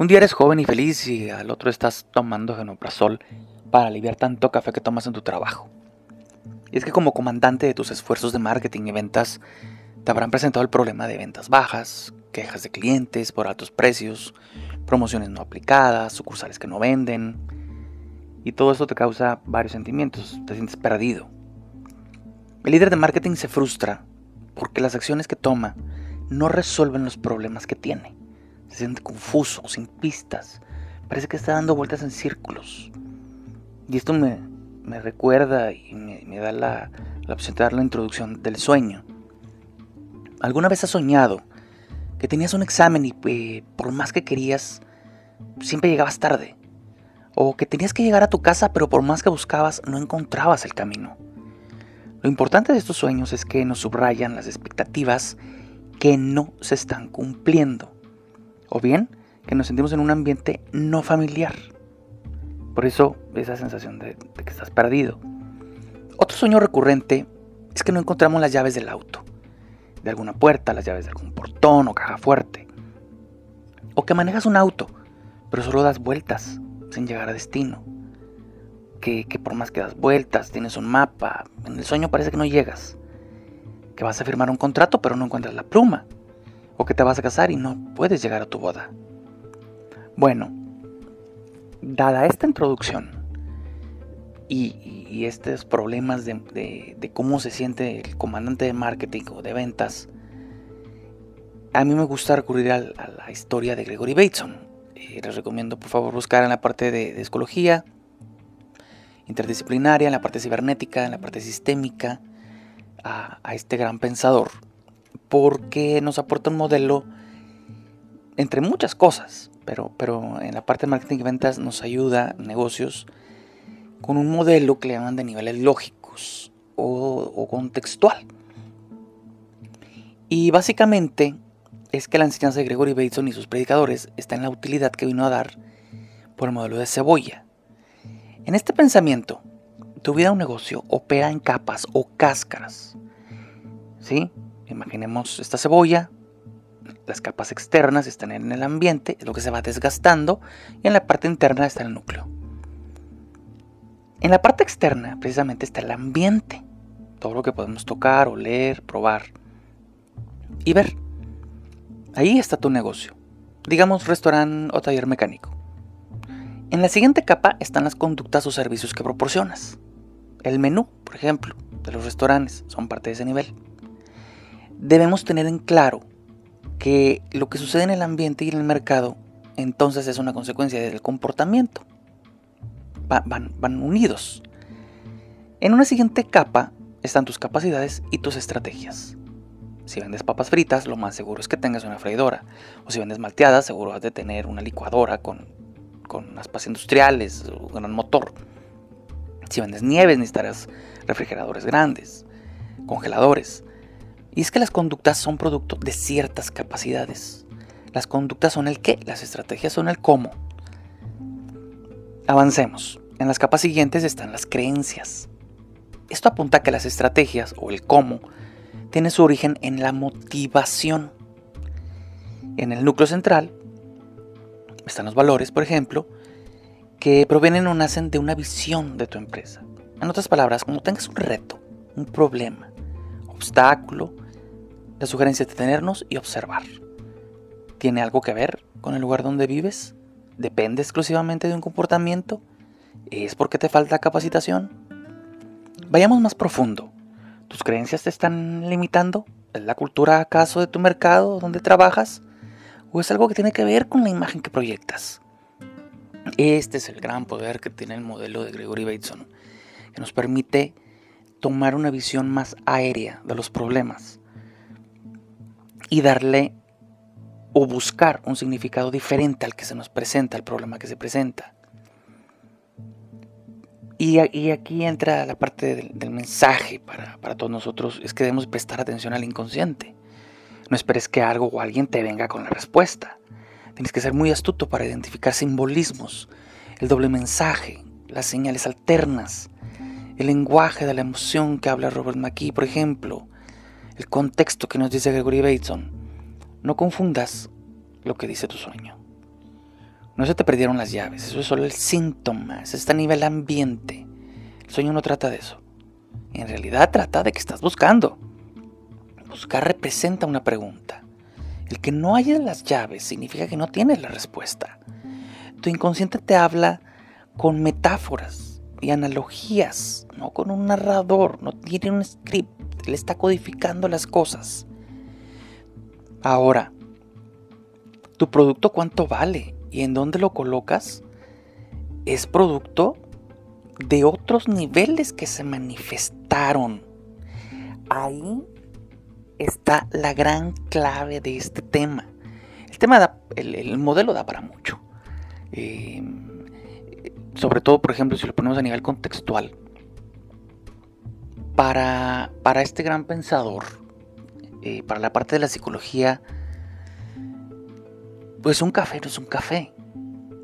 Un día eres joven y feliz y al otro estás tomando genoprazol para aliviar tanto café que tomas en tu trabajo. Y es que como comandante de tus esfuerzos de marketing y ventas, te habrán presentado el problema de ventas bajas, quejas de clientes por altos precios, promociones no aplicadas, sucursales que no venden. Y todo esto te causa varios sentimientos, te sientes perdido. El líder de marketing se frustra porque las acciones que toma no resuelven los problemas que tiene se siente confuso, sin pistas, parece que está dando vueltas en círculos. Y esto me, recuerda y me, da la, opción de dar la introducción del sueño. ¿Alguna vez has soñado que tenías un examen y eh, por más que querías, siempre llegabas tarde? O que tenías que llegar a tu casa pero por más que buscabas no encontrabas el camino. Lo importante de estos sueños es que nos subrayan las expectativas que no se están cumpliendo o bien que nos sentimos en un ambiente no familiar. Por eso esa sensación de, que estás perdido. Otro sueño recurrente es que no encontramos las llaves del auto, de alguna puerta, las llaves de algún portón o caja fuerte. O que manejas un auto, pero solo das vueltas sin llegar a destino. Que, que, por más que das vueltas, tienes un mapa, en el sueño parece que no llegas. Que vas a firmar un contrato, pero no encuentras la pluma o que te vas a casar y no puedes llegar a tu boda. Bueno, dada esta introducción y, estos problemas de, cómo se siente el comandante de marketing o de ventas, a mí me gusta recurrir a, la historia de Gregory Bateson. Eh, les recomiendo por favor buscar en la parte de, de psicología interdisciplinaria, en la parte cibernética, en la parte sistémica, a, a este gran pensador porque nos aporta un modelo entre muchas cosas, pero, pero en la parte de marketing y ventas nos ayuda negocios con un modelo que le llaman de niveles lógicos o, contextual. Y básicamente es que la enseñanza de Gregory Bateson y sus predicadores está en la utilidad que vino a dar por el modelo de cebolla. En este pensamiento, tu vida o negocio opera en capas o cáscaras. ¿Sí? Imaginemos esta cebolla, las capas externas están en el ambiente, es lo que se va desgastando, y en la parte interna está el núcleo. En la parte externa, precisamente, está el ambiente, todo lo que podemos tocar, oler, probar y ver. Ahí está tu negocio, digamos restaurante o taller mecánico. En la siguiente capa están las conductas o servicios que proporcionas. El menú, por ejemplo, de los restaurantes son parte de ese nivel debemos tener en claro que lo que sucede en el ambiente y en el mercado entonces es una consecuencia del comportamiento. van, unidos. En una siguiente capa están tus capacidades y tus estrategias. Si vendes papas fritas, lo más seguro es que tengas una freidora. O si vendes malteadas, seguro has de tener una licuadora con, con aspas industriales, un gran motor. Si vendes nieves, necesitarás refrigeradores grandes, congeladores. Y es que las conductas son producto de ciertas capacidades. Las conductas son el qué, las estrategias son el cómo. Avancemos. En las capas siguientes están las creencias. Esto apunta a que las estrategias o el cómo tiene su origen en la motivación. En el núcleo central están los valores, por ejemplo, que provienen o nacen de una visión de tu empresa. En otras palabras, como tengas un reto, un problema, obstáculo, la sugerencia es detenernos y observar. ¿Tiene algo que ver con el lugar donde vives? ¿Depende exclusivamente de un comportamiento? ¿Es porque te falta capacitación? Vayamos más profundo. ¿Tus creencias te están limitando? ¿Es la cultura acaso de tu mercado donde trabajas? ¿O es algo que tiene que ver con la imagen que proyectas? Este es el gran poder que tiene el modelo de Gregory Bateson, que nos permite tomar una visión más aérea de los problemas y darle o buscar un significado diferente al que se nos presenta, al problema que se presenta. Y, aquí entra la parte del, mensaje para, para, todos nosotros, es que debemos prestar atención al inconsciente. No esperes que algo o alguien te venga con la respuesta. Tienes que ser muy astuto para identificar simbolismos, el doble mensaje, las señales alternas, el lenguaje de la emoción que habla Robert McKee, por ejemplo, el contexto que nos dice Gregory Bateson. No confundas lo que dice tu sueño. No se te perdieron las llaves, eso es solo el síntoma, es está a nivel ambiente. El sueño no trata de eso. En realidad trata de que estás buscando. Buscar representa una pregunta. El que no haya las llaves significa que no tienes la respuesta. Tu inconsciente te habla con metáforas y analogías, no con un narrador, no tiene un script, le está codificando las cosas. Ahora, ¿tu producto cuánto vale? y en dónde lo colocas es producto de otros niveles que se manifestaron. Ahí está la gran clave de este tema. El tema da, el, modelo da para mucho. Eh, sobre todo, por ejemplo, si lo ponemos a nivel contextual. Para, para este gran pensador, eh, para la parte de la psicología, pues un café no es un café,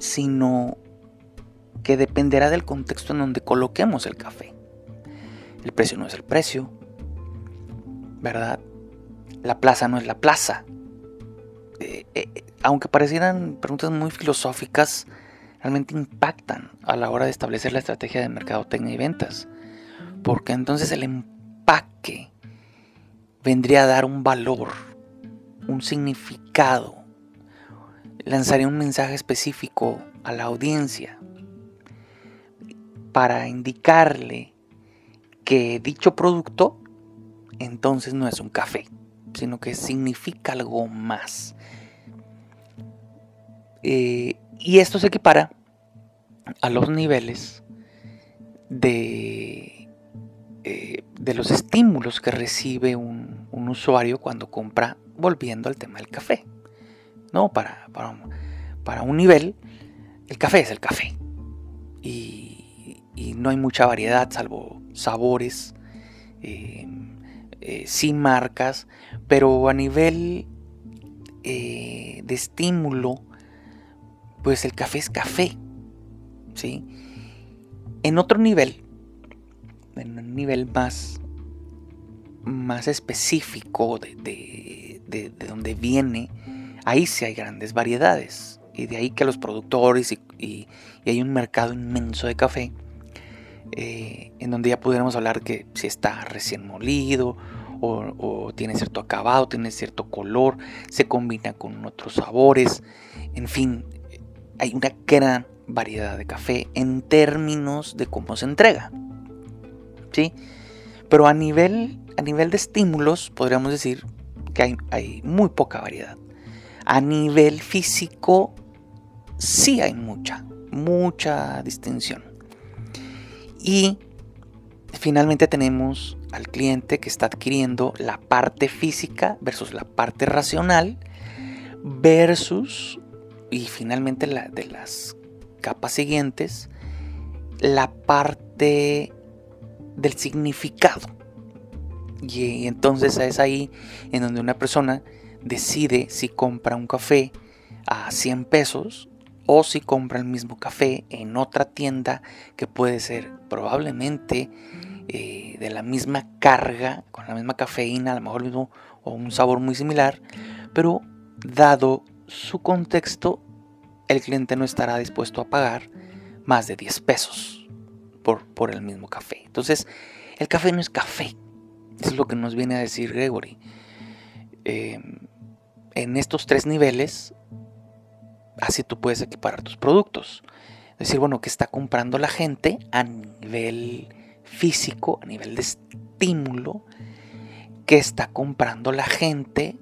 sino que dependerá del contexto en donde coloquemos el café. El precio no es el precio, ¿verdad? La plaza no es la plaza. Eh, eh, aunque parecieran preguntas muy filosóficas, realmente impactan a la hora de establecer la estrategia de mercadotecnia y ventas. Porque entonces el empaque vendría a dar un valor, un significado, lanzaría un mensaje específico a la audiencia para indicarle que dicho producto entonces no es un café, sino que significa algo más. Eh, y esto se equipara a los niveles de, de los estímulos que recibe un usuario cuando compra, volviendo al tema del café. ¿no? Para, para, un nivel, el café es el café. Y, no hay mucha variedad, salvo sabores, eh, eh, sin marcas, pero a nivel eh, de estímulo, pues el café es café. ¿sí? En otro nivel, en un nivel más, más específico de, de, de, de donde viene ahí sí hay grandes variedades. Y de ahí que los productores y, hay un mercado inmenso de café, eh, en donde ya pudiéramos hablar que si está recién molido o, tiene cierto acabado, tiene cierto color, se combina con otros sabores, en fin, hay una gran variedad de café en términos de cómo se entrega. ¿Sí? Pero a nivel, a nivel de estímulos podríamos decir que hay, hay muy poca variedad. A nivel físico, sí hay mucha, mucha distinción. Y finalmente tenemos al cliente que está adquiriendo la parte física versus la parte racional versus, y finalmente la, de las capas siguientes, la parte del significado. Y entonces es ahí en donde una persona decide si compra un café a 100 pesos o si compra el mismo café en otra tienda que puede ser probablemente eh, de la misma carga, con la misma cafeína, a lo mejor mismo o un sabor muy similar, pero dado su contexto, el cliente no estará dispuesto a pagar más de 10 pesos por, el mismo café. Entonces, el café no es café. Es lo que nos viene a decir Gregory. Eh, en estos tres niveles, así tú puedes equiparar tus productos. Es decir, bueno, que está comprando la gente a nivel físico, a nivel de estímulo, que está comprando la gente,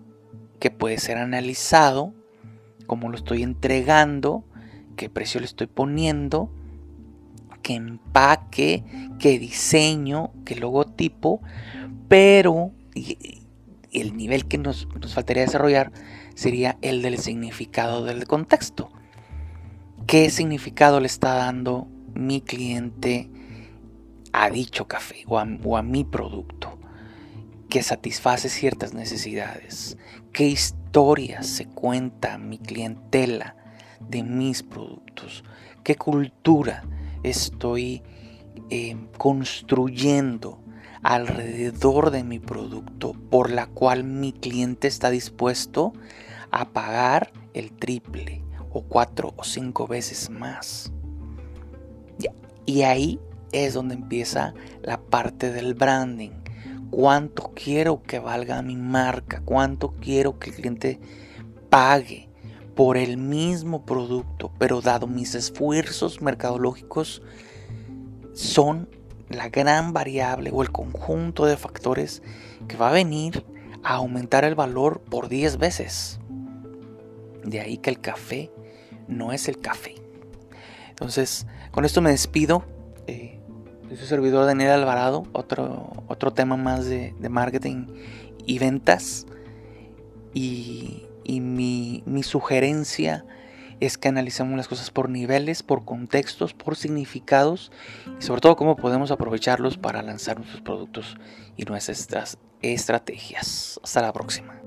que puede ser analizado, cómo lo estoy entregando, qué precio le estoy poniendo, qué empaque, qué diseño, qué logotipo, pero el nivel que nos, faltaría desarrollar sería el del significado del contexto. ¿Qué significado le está dando mi cliente a dicho café o a, mi producto? que satisface ciertas necesidades, qué historias se cuenta mi clientela de mis productos, qué cultura estoy eh, construyendo alrededor de mi producto por la cual mi cliente está dispuesto a pagar el triple o cuatro o cinco veces más. Y ahí es donde empieza la parte del branding. ¿Cuánto quiero que valga mi marca? ¿Cuánto quiero que el cliente pague por el mismo producto? Pero dado mis esfuerzos mercadológicos, son la gran variable o el conjunto de factores que va a venir a aumentar el valor por 10 veces. De ahí que el café no es el café. Entonces, con esto me despido. Eh, soy su servidor Daniel Alvarado. Otro, otro tema más de, marketing y ventas. Y, mi, sugerencia es que analicemos las cosas por niveles, por contextos, por significados y sobre todo cómo podemos aprovecharlos para lanzar nuestros productos y nuestras estrategias. Hasta la próxima.